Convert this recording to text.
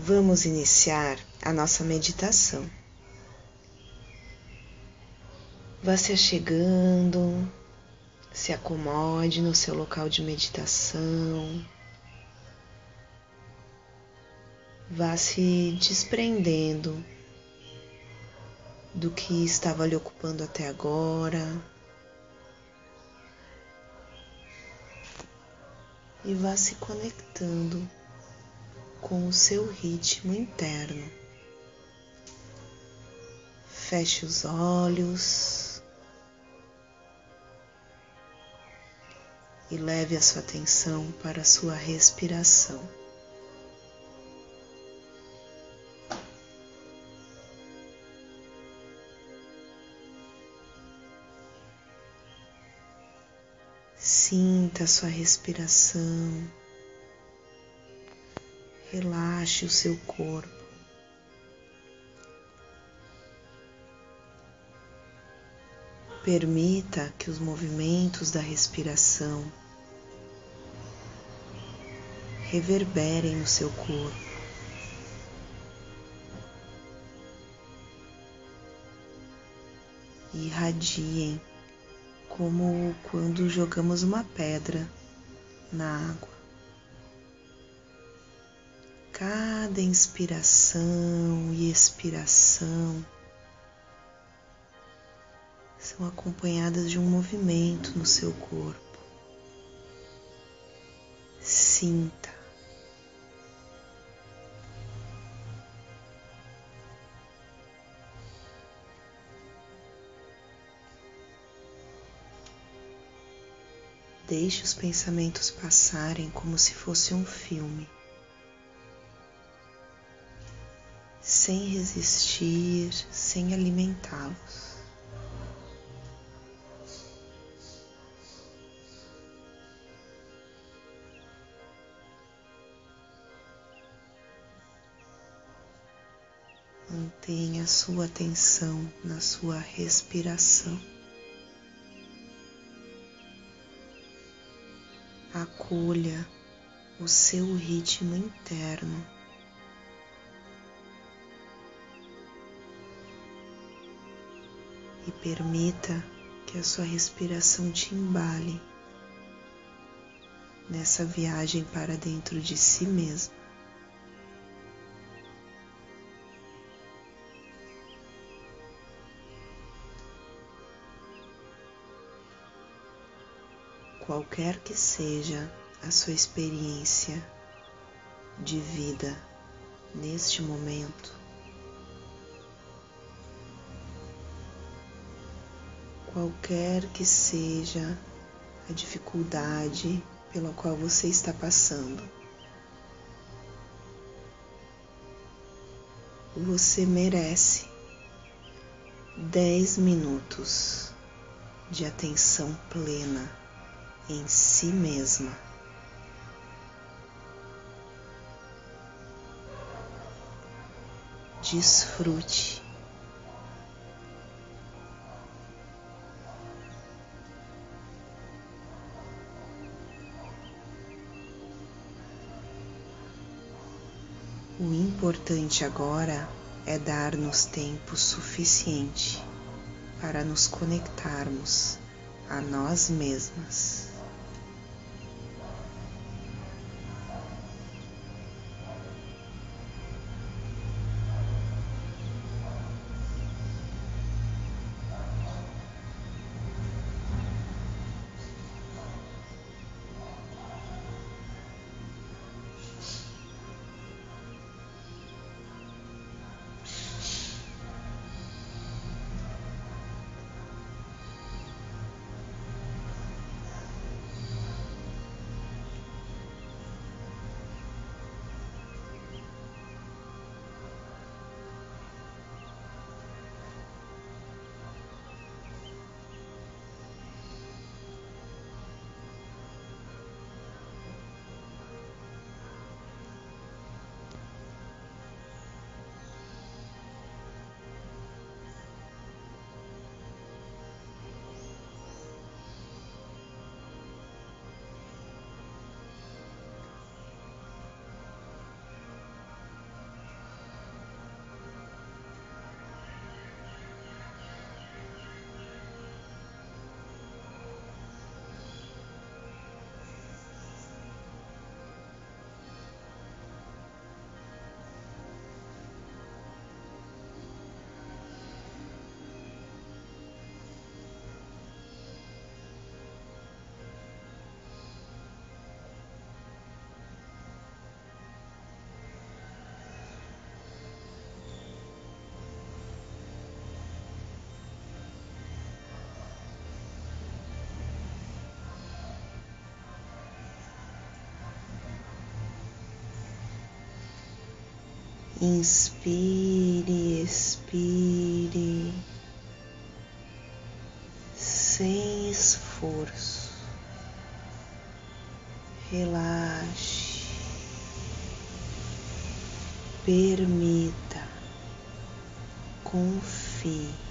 Vamos iniciar a nossa meditação. Vá se achegando, se acomode no seu local de meditação. Vá se desprendendo do que estava lhe ocupando até agora. E vá se conectando com o seu ritmo interno. Feche os olhos e leve a sua atenção para a sua respiração. Sinta a sua respiração relaxe o seu corpo. Permita que os movimentos da respiração reverberem no seu corpo. E irradiem como quando jogamos uma pedra na água. Cada inspiração e expiração são acompanhadas de um movimento no seu corpo. Sinta. Deixe os pensamentos passarem como se fosse um filme. Sem resistir, sem alimentá-los. Mantenha sua atenção na sua respiração. Acolha o seu ritmo interno. E permita que a sua respiração te embale nessa viagem para dentro de si mesmo. Qualquer que seja a sua experiência de vida neste momento, qualquer que seja a dificuldade pela qual você está passando. Você merece dez minutos de atenção plena em si mesma. Desfrute importante agora é dar-nos tempo suficiente para nos conectarmos a nós mesmas. Inspire, expire sem esforço. Relaxe, permita, confie.